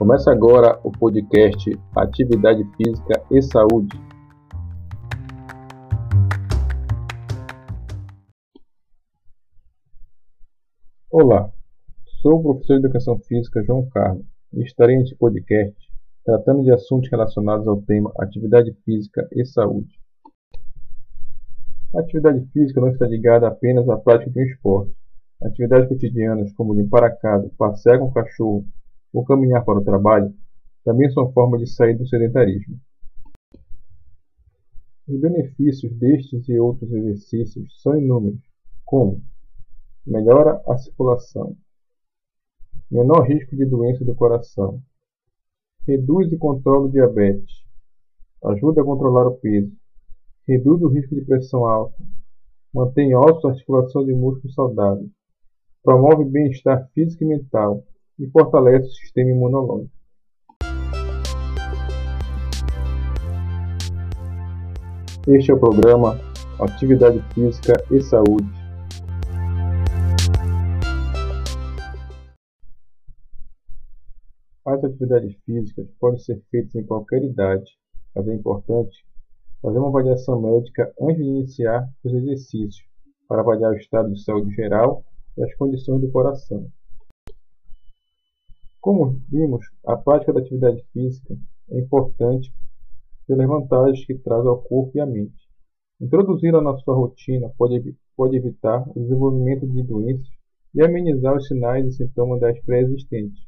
Começa agora o podcast Atividade Física e Saúde. Olá, sou o professor de Educação Física João Carlos e estarei neste podcast tratando de assuntos relacionados ao tema Atividade Física e Saúde. A atividade física não está ligada apenas à prática de um esporte. Atividades cotidianas como limpar a casa, passear com o cachorro ou caminhar para o trabalho também são formas de sair do sedentarismo. Os benefícios destes e outros exercícios são inúmeros, como melhora a circulação, menor risco de doença do coração, reduz e controla o diabetes, ajuda a controlar o peso, reduz o risco de pressão alta, mantém ossos, articulações e músculos saudáveis, promove bem-estar físico e mental e fortalece o sistema imunológico. Este é o programa Atividade Física e Saúde. As atividades físicas podem ser feitas em qualquer idade, mas é importante fazer uma avaliação médica antes de iniciar os exercícios, para avaliar o estado de saúde geral e as condições do coração. Como vimos, a prática da atividade física é importante pelas vantagens que traz ao corpo e à mente. Introduzi-la na sua rotina pode, pode evitar o desenvolvimento de doenças e amenizar os sinais e sintomas das pré-existentes.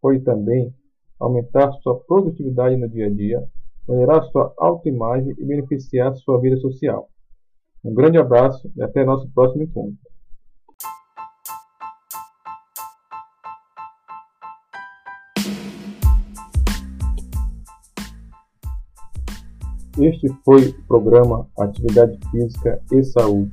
Pode também aumentar sua produtividade no dia a dia, melhorar sua autoimagem e beneficiar sua vida social. Um grande abraço e até nosso próximo encontro. Este foi o programa Atividade Física e Saúde.